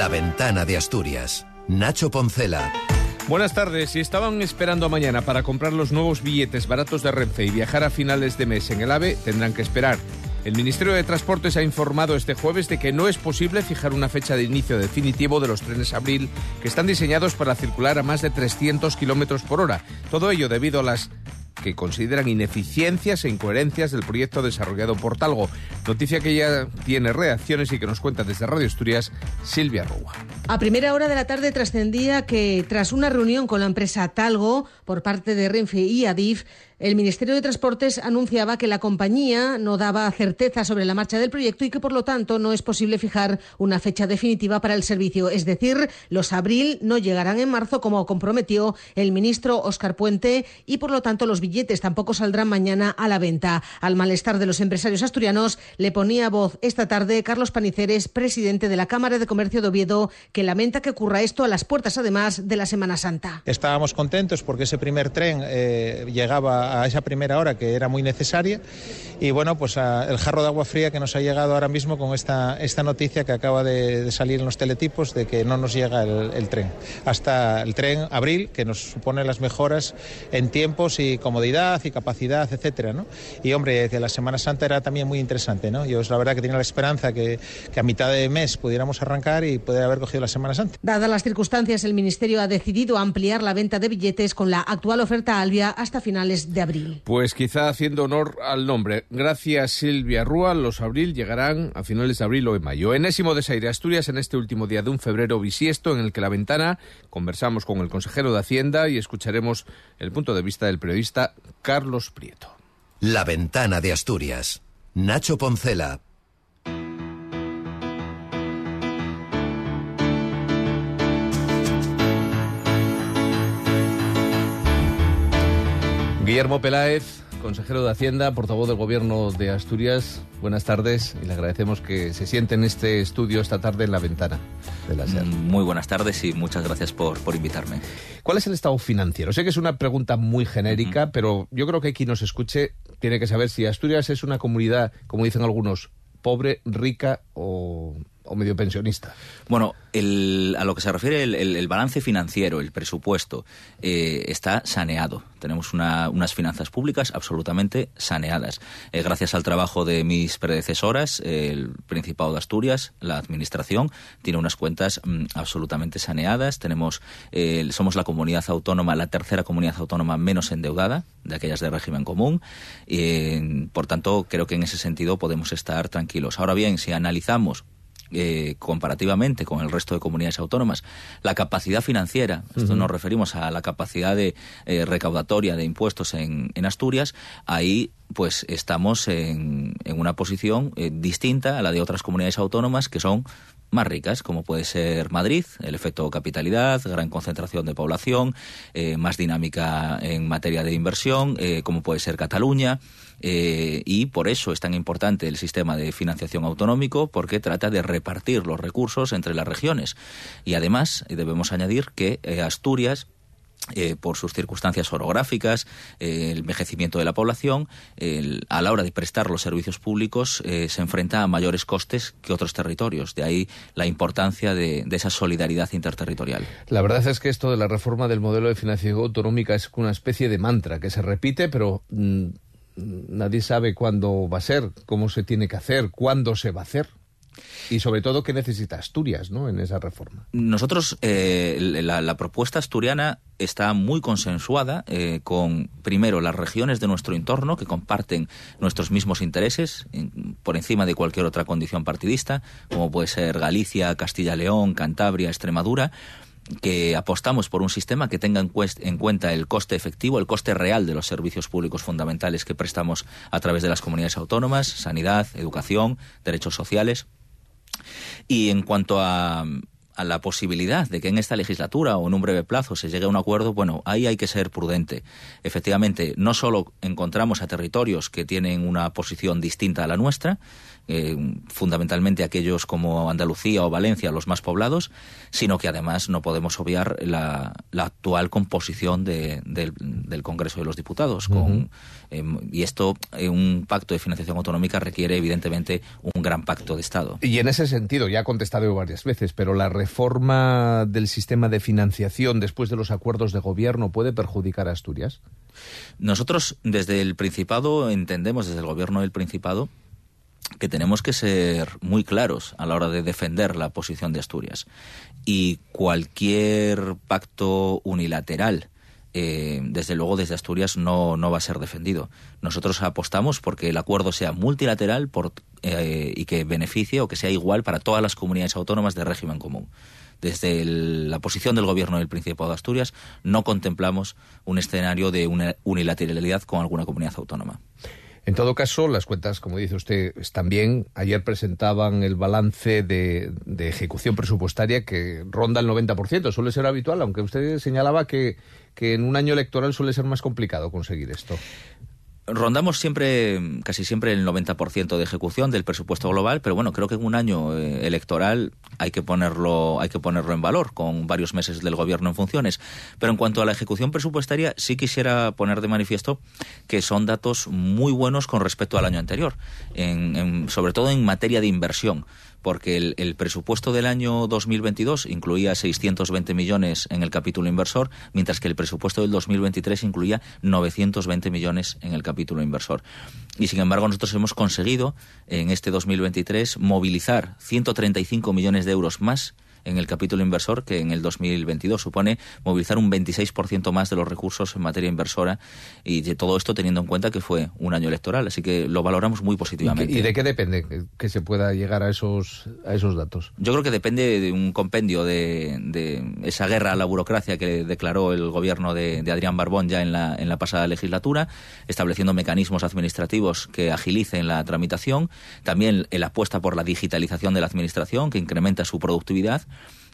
La ventana de Asturias. Nacho Poncela. Buenas tardes. Si estaban esperando a mañana para comprar los nuevos billetes baratos de Renfe y viajar a finales de mes en el AVE, tendrán que esperar. El Ministerio de Transportes ha informado este jueves de que no es posible fijar una fecha de inicio definitivo de los trenes Abril que están diseñados para circular a más de 300 kilómetros por hora. Todo ello debido a las que consideran ineficiencias e incoherencias del proyecto desarrollado por Talgo. Noticia que ya tiene reacciones y que nos cuenta desde Radio Asturias Silvia Roa. A primera hora de la tarde trascendía que tras una reunión con la empresa Talgo por parte de Renfe y Adif, el Ministerio de Transportes anunciaba que la compañía no daba certeza sobre la marcha del proyecto y que, por lo tanto, no es posible fijar una fecha definitiva para el servicio. Es decir, los abril no llegarán en marzo, como comprometió el ministro Óscar Puente, y, por lo tanto, los billetes tampoco saldrán mañana a la venta. Al malestar de los empresarios asturianos le ponía voz esta tarde Carlos Paniceres, presidente de la Cámara de Comercio de Oviedo, que lamenta que ocurra esto a las puertas, además, de la Semana Santa. Estábamos contentos porque ese primer tren eh, llegaba a esa primera hora que era muy necesaria y bueno, pues el jarro de agua fría que nos ha llegado ahora mismo con esta, esta noticia que acaba de, salir en los teletipos de que no nos llega el, tren. Hasta el tren abril, que nos supone las mejoras en tiempos y comodidad y capacidad, etcétera, ¿no? Y hombre, de la Semana Santa era también muy interesante, ¿no? Yo la verdad que tenía la esperanza que, que a mitad de mes pudiéramos arrancar y poder haber cogido la Semana Santa. Dadas las circunstancias, el Ministerio ha decidido ampliar la venta de billetes con la actual oferta Albia hasta finales de abril. Pues quizá haciendo honor al nombre. Gracias Silvia Rúa, los abril llegarán a finales de abril o en mayo. Enésimo desaire Asturias en este último día de un febrero bisiesto en el que la ventana conversamos con el consejero de Hacienda y escucharemos el punto de vista del periodista Carlos Prieto. La ventana de Asturias. Nacho Poncela, Guillermo Peláez, consejero de Hacienda, portavoz del Gobierno de Asturias. Buenas tardes y le agradecemos que se siente en este estudio esta tarde en la ventana de la SER. Mm, muy buenas tardes y muchas gracias por, por invitarme. ¿Cuál es el estado financiero? Sé que es una pregunta muy genérica, pero yo creo que quien nos escuche tiene que saber si Asturias es una comunidad, como dicen algunos, pobre, rica o o medio pensionista. Bueno, a lo que se refiere el, balance financiero, el presupuesto, eh, está saneado. Tenemos unas finanzas públicas absolutamente saneadas. Eh, gracias al trabajo de mis predecesoras, el Principado de Asturias, la Administración, tiene unas cuentas mm, absolutamente saneadas. Tenemos, eh, somos la comunidad autónoma, la tercera comunidad autónoma menos endeudada de aquellas de régimen común. por tanto, creo que en ese sentido podemos estar tranquilos. Ahora bien, si analizamos eh, comparativamente con el resto de comunidades autónomas, la capacidad financiera, esto nos referimos a la capacidad de eh, recaudatoria de impuestos en, Asturias, ahí pues estamos en, una posición eh, distinta a la de otras comunidades autónomas que son más ricas, como puede ser Madrid, el efecto capitalidad, gran concentración de población, más dinámica en materia de inversión, como puede ser Cataluña. Eh, y por eso es tan importante el sistema de financiación autonómico, porque trata de repartir los recursos entre las regiones. Y además, eh, debemos añadir que eh, por sus circunstancias orográficas, el envejecimiento de la población, a la hora de prestar los servicios públicos se enfrenta a mayores costes que otros territorios. De ahí la importancia de, esa solidaridad interterritorial. La verdad es que esto de la reforma del modelo de financiación autonómica es una especie de mantra que se repite, pero mm, nadie sabe cuándo va a ser, cómo se tiene que hacer, cuándo se va a hacer. Y sobre todo, ¿qué necesita Asturias ¿no? en esa reforma? Nosotros, eh, la, propuesta asturiana está muy consensuada eh, con, primero, las regiones de nuestro entorno que comparten nuestros mismos intereses por encima de cualquier otra condición partidista, como puede ser Galicia, Castilla-León, Cantabria, Extremadura que apostamos por un sistema que tenga en, cuenta el coste efectivo, el coste real de los servicios públicos fundamentales que prestamos a través de las comunidades autónomas, sanidad, educación, derechos sociales. Y en cuanto a, a la posibilidad de que en esta legislatura o en un breve plazo se llegue a un acuerdo, bueno, ahí hay que ser prudente. Efectivamente, no solo encontramos a territorios que tienen una posición distinta a la nuestra, eh, fundamentalmente aquellos como Andalucía o Valencia, los más poblados, sino que además no podemos obviar la, actual composición del, Congreso de los Diputados. Con, em, y esto, eh, un pacto de financiación autonómica requiere evidentemente un gran pacto de Estado. Y en ese sentido, ya ha contestado varias veces, pero la reforma del sistema de financiación después de los acuerdos de gobierno puede perjudicar a Asturias. Nosotros desde el Principado entendemos, desde el gobierno del Principado, que tenemos que ser muy claros a la hora de defender la posición de Asturias. Y cualquier pacto unilateral, eh, desde luego desde Asturias no, no va a ser defendido. Nosotros apostamos porque el acuerdo sea multilateral por, eh, y que beneficie o que sea igual para todas las comunidades autónomas de régimen común desde la posición del gobierno del Principado de Asturias, no contemplamos un escenario de una unilateralidad con alguna comunidad autónoma. En todo caso, las cuentas, como dice usted, están bien. Ayer presentaban el balance de, ejecución presupuestaria que ronda el 90%. Suele ser habitual, aunque usted señalaba que, que en un año electoral suele ser más complicado conseguir esto. Rondamos siempre, casi siempre el 90% de ejecución del presupuesto global, pero bueno, creo que en un año eh, electoral hay que ponerlo, hay que ponerlo en valor con varios meses del gobierno en funciones. Pero en cuanto a la ejecución presupuestaria, sí quisiera poner de manifiesto que son datos muy buenos con respecto al año anterior, sobre todo en materia de inversión porque el, presupuesto del año 2022 incluía 620 millones en el capítulo inversor, mientras que el presupuesto del 2023 incluía 920 millones en el capítulo inversor. Y sin embargo, nosotros hemos conseguido en este 2023 movilizar 135 millones de euros más en el capítulo inversor que en el 2022 supone movilizar un 26% más de los recursos en materia inversora y de todo esto teniendo en cuenta que fue un año electoral, así que lo valoramos muy positivamente. ¿Y, de qué depende que se pueda llegar a esos, a esos datos? Yo creo que depende de un compendio de, de esa guerra a la burocracia que declaró el gobierno de, de Adrián Barbón ya en la, en la pasada legislatura, estableciendo mecanismos administrativos que agilicen la tramitación, también la apuesta por la digitalización de la administración que incrementa su productividad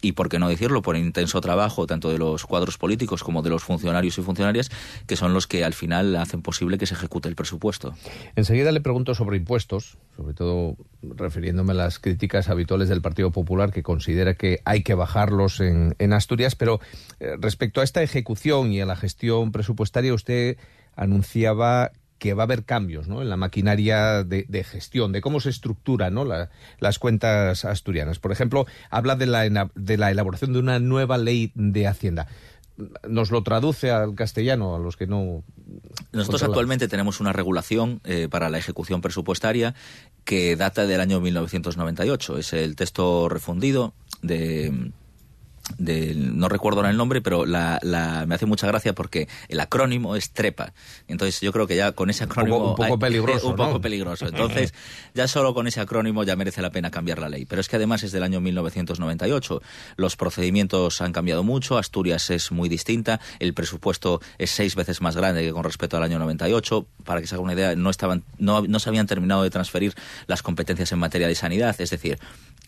y por qué no decirlo, por intenso trabajo tanto de los cuadros políticos como de los funcionarios y funcionarias, que son los que al final hacen posible que se ejecute el presupuesto. Enseguida le pregunto sobre impuestos, sobre todo refiriéndome a las críticas habituales del Partido Popular, que considera que hay que bajarlos en, en Asturias, pero eh, respecto a esta ejecución y a la gestión presupuestaria, usted anunciaba que va a haber cambios ¿no? en la maquinaria de, gestión, de cómo se estructuran ¿no? las cuentas asturianas. Por ejemplo, habla de la, de la elaboración de una nueva ley de Hacienda. ¿Nos lo traduce al castellano, a los que no... Nosotros actualmente tenemos una regulación eh, para la ejecución presupuestaria que data del año 1998. Es el texto refundido de no recuerdo ahora el nombre, pero la, me hace mucha gracia porque el acrónimo es TREPA. Entonces yo creo que ya con ese acrónimo... Un poco, peligroso. Un poco peligroso. Entonces ya solo con ese acrónimo ya merece la pena cambiar la ley. Pero es que además es del año 1998. Los procedimientos han cambiado mucho, Asturias es muy distinta, el presupuesto es seis veces más grande que con respecto al año 98. Para que se haga una idea, no, estaban, no, no se habían terminado de transferir las competencias en materia de sanidad. Es decir,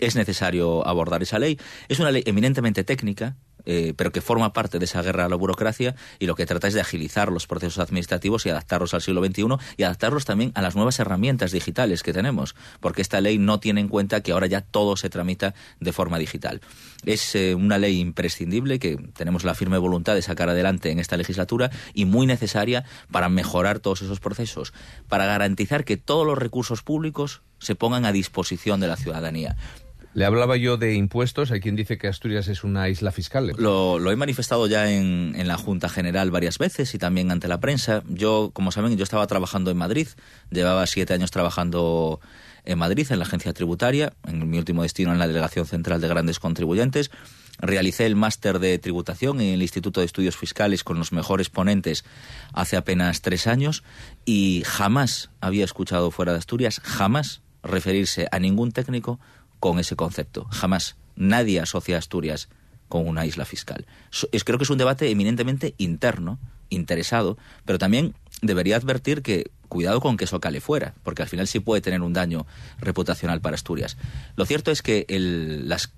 es necesario abordar esa ley. Es una ley eminentemente técnica, eh, pero que forma parte de esa guerra a la burocracia y lo que trata es de agilizar los procesos administrativos y adaptarlos al siglo XXI y adaptarlos también a las nuevas herramientas digitales que tenemos, porque esta ley no tiene en cuenta que ahora ya todo se tramita de forma digital. Es eh, una ley imprescindible que tenemos la firme voluntad de sacar adelante en esta legislatura y muy necesaria para mejorar todos esos procesos, para garantizar que todos los recursos públicos se pongan a disposición de la ciudadanía. Le hablaba yo de impuestos. Hay quien dice que Asturias es una isla fiscal. Lo, he manifestado ya en, la Junta General varias veces y también ante la prensa. Yo, como saben, yo estaba trabajando en Madrid. Llevaba siete años trabajando en Madrid, en la agencia tributaria, en mi último destino en la Delegación Central de Grandes Contribuyentes. Realicé el máster de tributación en el Instituto de Estudios Fiscales con los mejores ponentes hace apenas tres años y jamás había escuchado fuera de Asturias, jamás referirse a ningún técnico con ese concepto. Jamás. Nadie asocia Asturias con una isla fiscal. Es, creo que es un debate eminentemente interno, interesado, pero también debería advertir que cuidado con que eso cale fuera, porque al final sí puede tener un daño reputacional para Asturias. Lo cierto es que las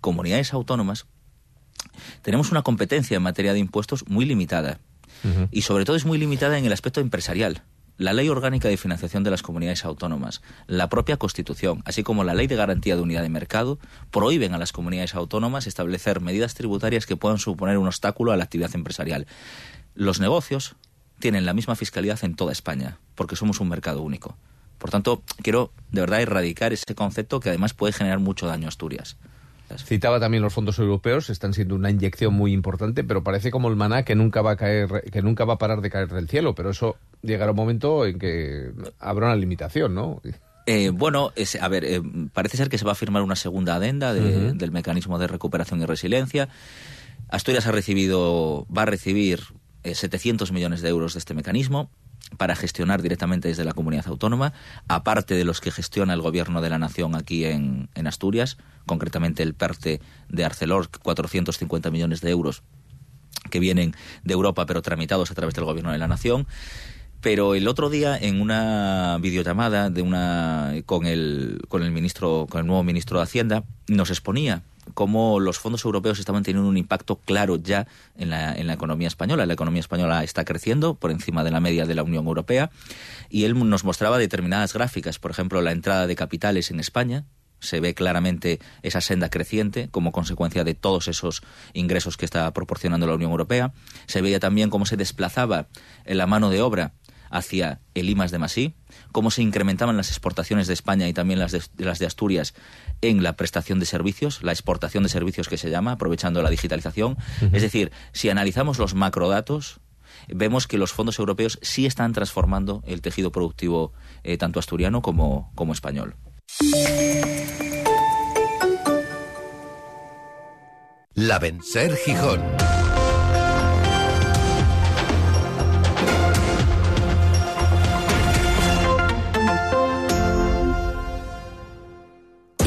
comunidades autónomas tenemos una competencia en materia de impuestos muy limitada y sobre todo es muy limitada en el aspecto empresarial la Ley Orgánica de Financiación de las Comunidades Autónomas, la propia Constitución, así como la Ley de Garantía de Unidad de Mercado, prohíben a las comunidades autónomas establecer medidas tributarias que puedan suponer un obstáculo a la actividad empresarial. Los negocios tienen la misma fiscalidad en toda España, porque somos un mercado único. Por tanto, quiero de verdad erradicar ese concepto que además puede generar mucho daño a Asturias. Citaba también los fondos europeos, están siendo una inyección muy importante, pero parece como el maná que nunca va a caer, que nunca va a parar de caer del cielo, pero eso llegará un momento en que habrá una limitación, ¿no? Eh, bueno, a ver, eh, parece ser que se va a firmar una segunda adenda del mecanismo de recuperación y resiliencia. Asturias ha recibido, va a recibir 700 eh, millones de euros de este mecanismo para gestionar directamente desde la comunidad autónoma, aparte de los que gestiona el gobierno de la nación aquí en, Asturias, concretamente el PERTE de Arcelor, 450 millones de euros que vienen de Europa pero tramitados a través del gobierno de la nación. Pero el otro día en una videollamada de una con el con el ministro con el nuevo ministro de Hacienda nos exponía cómo los fondos europeos estaban teniendo un impacto claro ya en la, en la economía española. La economía española está creciendo por encima de la media de la Unión Europea y él nos mostraba determinadas gráficas, por ejemplo, la entrada de capitales en España, se ve claramente esa senda creciente como consecuencia de todos esos ingresos que está proporcionando la Unión Europea. Se veía también cómo se desplazaba la mano de obra hacia el IMAS de Masí, cómo se incrementaban las exportaciones de España y también las de, las de Asturias en la prestación de servicios, la exportación de servicios que se llama, aprovechando la digitalización. Es decir, si analizamos los macrodatos, vemos que los fondos europeos sí están transformando el tejido productivo eh, tanto asturiano como, como español. La Vencer Gijón.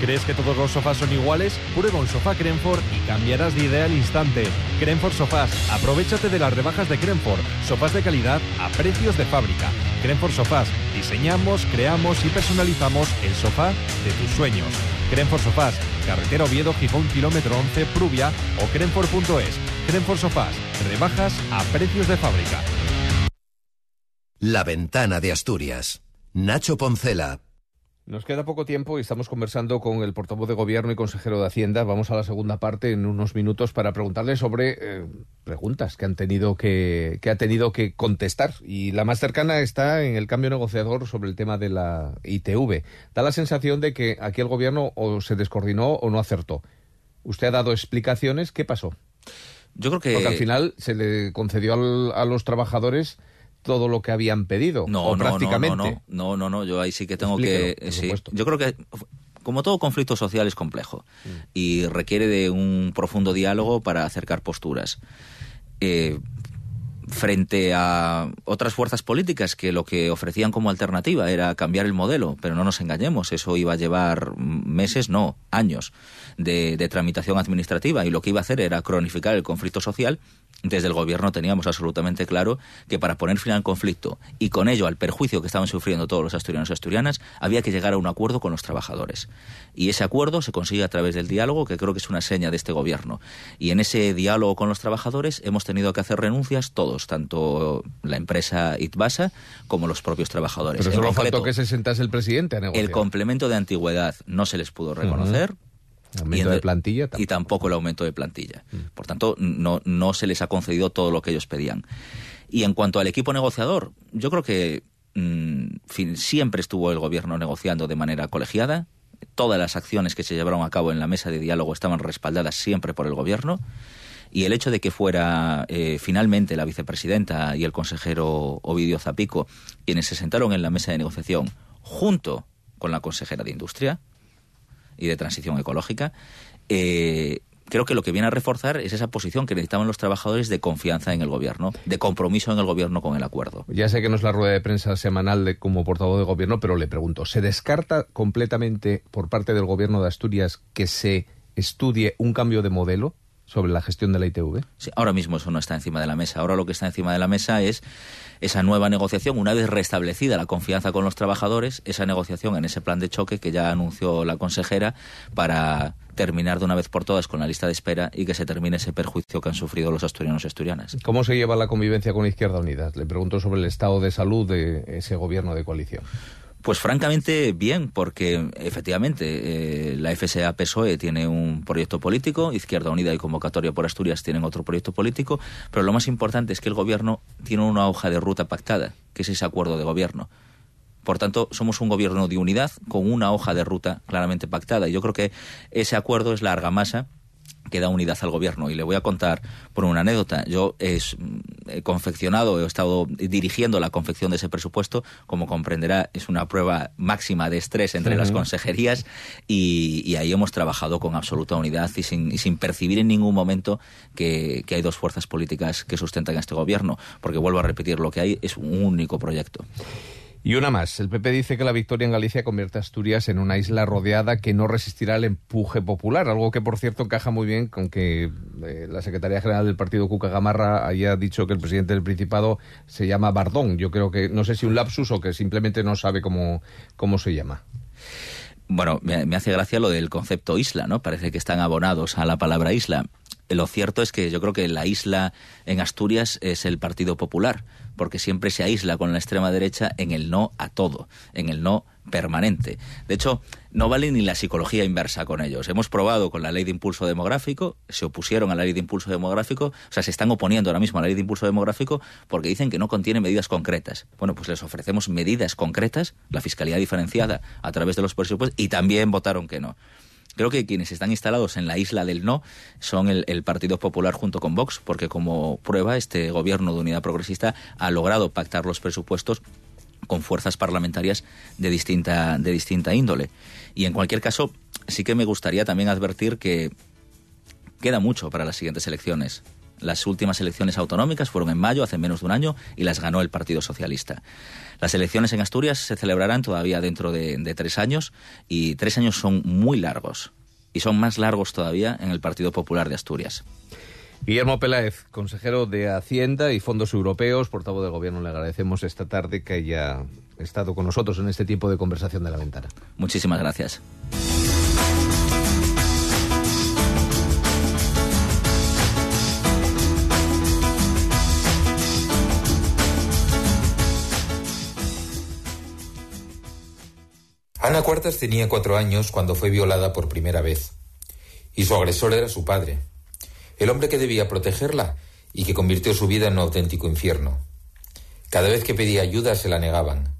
¿Crees que todos los sofás son iguales? Prueba un sofá Crenford y cambiarás de idea al instante. Crenford Sofás, aprovechate de las rebajas de Crenford. Sofás de calidad a precios de fábrica. Crenford Sofás, diseñamos, creamos y personalizamos el sofá de tus sueños. Crenford Sofás, carretera Oviedo, Gijón, kilómetro 11, Prubia o crenford.es. Crenford Sofás, rebajas a precios de fábrica. La ventana de Asturias. Nacho Poncela, nos queda poco tiempo y estamos conversando con el portavoz de Gobierno y consejero de Hacienda. Vamos a la segunda parte en unos minutos para preguntarle sobre eh, preguntas que han tenido que, que ha tenido que contestar. Y la más cercana está en el cambio negociador sobre el tema de la ITV. Da la sensación de que aquí el Gobierno o se descoordinó o no acertó. Usted ha dado explicaciones. ¿Qué pasó? Yo creo que. Porque al final se le concedió a los trabajadores todo lo que habían pedido. No, no, prácticamente. No, no, no, no, yo ahí sí que tengo que. Sí, yo creo que como todo conflicto social es complejo mm. y requiere de un profundo diálogo para acercar posturas. Eh, frente a otras fuerzas políticas que lo que ofrecían como alternativa era cambiar el modelo, pero no nos engañemos, eso iba a llevar meses, no, años de, de tramitación administrativa y lo que iba a hacer era cronificar el conflicto social desde el gobierno teníamos absolutamente claro que para poner fin al conflicto y con ello al perjuicio que estaban sufriendo todos los asturianos y asturianas, había que llegar a un acuerdo con los trabajadores. Y ese acuerdo se consigue a través del diálogo, que creo que es una seña de este gobierno. Y en ese diálogo con los trabajadores hemos tenido que hacer renuncias todos, tanto la empresa ITBASA como los propios trabajadores. Pero solo faltó que se sentase el presidente a negociar. El complemento de antigüedad no se les pudo reconocer. Aumento de plantilla. Y tampoco el aumento de plantilla. Mm. Por tanto, no, no se les ha concedido todo lo que ellos pedían. Y en cuanto al equipo negociador, yo creo que mm, siempre estuvo el gobierno negociando de manera colegiada. Todas las acciones que se llevaron a cabo en la mesa de diálogo estaban respaldadas siempre por el gobierno. Y el hecho de que fuera eh, finalmente la vicepresidenta y el consejero Ovidio Zapico quienes se sentaron en la mesa de negociación junto con la consejera de Industria, y de transición ecológica, eh, creo que lo que viene a reforzar es esa posición que necesitaban los trabajadores de confianza en el gobierno, de compromiso en el gobierno con el acuerdo. Ya sé que no es la rueda de prensa semanal de como portavoz de gobierno, pero le pregunto, ¿se descarta completamente por parte del gobierno de Asturias que se estudie un cambio de modelo? Sobre la gestión de la ITV? Sí, ahora mismo eso no está encima de la mesa. Ahora lo que está encima de la mesa es esa nueva negociación, una vez restablecida la confianza con los trabajadores, esa negociación en ese plan de choque que ya anunció la consejera para terminar de una vez por todas con la lista de espera y que se termine ese perjuicio que han sufrido los asturianos y asturianas. ¿Cómo se lleva la convivencia con Izquierda Unida? Le pregunto sobre el estado de salud de ese gobierno de coalición. Pues francamente bien, porque efectivamente eh, la FSA PSOE tiene un proyecto político, Izquierda Unida y Convocatoria por Asturias tienen otro proyecto político, pero lo más importante es que el gobierno tiene una hoja de ruta pactada, que es ese acuerdo de gobierno. Por tanto, somos un gobierno de unidad con una hoja de ruta claramente pactada. Y yo creo que ese acuerdo es la argamasa que da unidad al gobierno. Y le voy a contar por una anécdota. Yo he confeccionado, he estado dirigiendo la confección de ese presupuesto. Como comprenderá, es una prueba máxima de estrés entre las consejerías y, ahí hemos trabajado con absoluta unidad y sin, percibir en ningún momento que, que hay dos fuerzas políticas que sustentan este gobierno. Porque vuelvo a repetir, lo que hay es un único proyecto. Y una más. El PP dice que la victoria en Galicia convierte a Asturias en una isla rodeada que no resistirá el empuje popular, algo que, por cierto, encaja muy bien con que eh, la Secretaría General del Partido Cuca Gamarra haya dicho que el presidente del Principado se llama Bardón. Yo creo que, no sé si un lapsus o que simplemente no sabe cómo, cómo se llama. Bueno, me, me hace gracia lo del concepto isla, ¿no? Parece que están abonados a la palabra isla. Lo cierto es que yo creo que la isla en Asturias es el Partido Popular porque siempre se aísla con la extrema derecha en el no a todo, en el no permanente. De hecho, no vale ni la psicología inversa con ellos. Hemos probado con la ley de impulso demográfico, se opusieron a la ley de impulso demográfico, o sea, se están oponiendo ahora mismo a la ley de impulso demográfico porque dicen que no contiene medidas concretas. Bueno, pues les ofrecemos medidas concretas, la fiscalidad diferenciada a través de los presupuestos, y también votaron que no. Creo que quienes están instalados en la isla del no son el, Partido Popular junto con Vox, porque como prueba este gobierno de unidad progresista ha logrado pactar los presupuestos con fuerzas parlamentarias de distinta, de distinta índole. Y en cualquier caso, sí que me gustaría también advertir que queda mucho para las siguientes elecciones. Las últimas elecciones autonómicas fueron en mayo, hace menos de un año, y las ganó el Partido Socialista. Las elecciones en Asturias se celebrarán todavía dentro de, tres años, y tres años son muy largos, y son más largos todavía en el Partido Popular de Asturias. Guillermo Peláez, consejero de Hacienda y Fondos Europeos, portavoz del Gobierno, le agradecemos esta tarde que haya estado con nosotros en este tipo de conversación de la ventana. Muchísimas gracias. Ana Cuartas tenía cuatro años cuando fue violada por primera vez. Y su agresor era su padre, el hombre que debía protegerla y que convirtió su vida en un auténtico infierno. Cada vez que pedía ayuda se la negaban,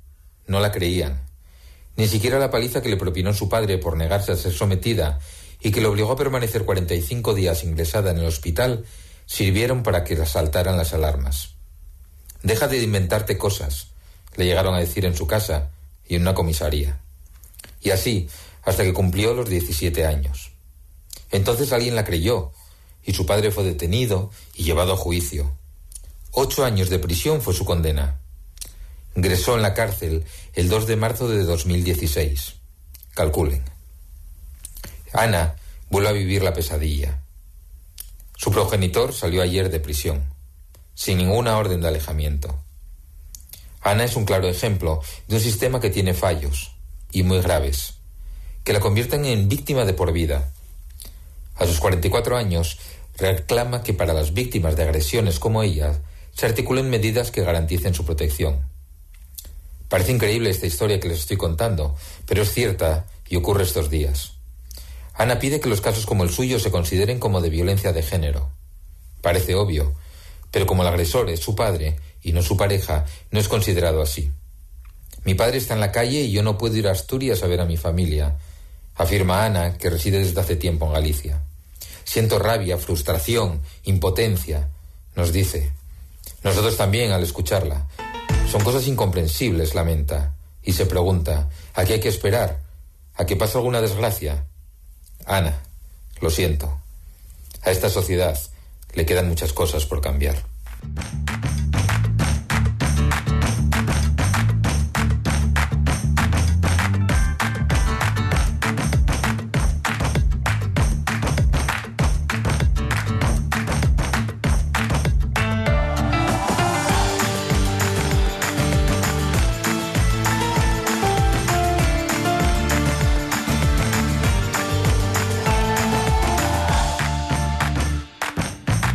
no la creían. Ni siquiera la paliza que le propinó su padre por negarse a ser sometida y que le obligó a permanecer 45 días ingresada en el hospital sirvieron para que saltaran las alarmas. Deja de inventarte cosas, le llegaron a decir en su casa y en una comisaría. Y así, hasta que cumplió los 17 años. Entonces alguien la creyó, y su padre fue detenido y llevado a juicio. Ocho años de prisión fue su condena. Ingresó en la cárcel el 2 de marzo de 2016. Calculen. Ana vuelve a vivir la pesadilla. Su progenitor salió ayer de prisión, sin ninguna orden de alejamiento. Ana es un claro ejemplo de un sistema que tiene fallos, y muy graves, que la convierten en víctima de por vida. A sus 44 años, reclama que para las víctimas de agresiones como ella se articulen medidas que garanticen su protección. Parece increíble esta historia que les estoy contando, pero es cierta y ocurre estos días. Ana pide que los casos como el suyo se consideren como de violencia de género. Parece obvio, pero como el agresor es su padre y no su pareja, no es considerado así. Mi padre está en la calle y yo no puedo ir a Asturias a ver a mi familia, afirma Ana, que reside desde hace tiempo en Galicia. Siento rabia, frustración, impotencia, nos dice. Nosotros también al escucharla. Son cosas incomprensibles, lamenta, y se pregunta, ¿a qué hay que esperar? ¿A que pase alguna desgracia? Ana, lo siento. A esta sociedad le quedan muchas cosas por cambiar.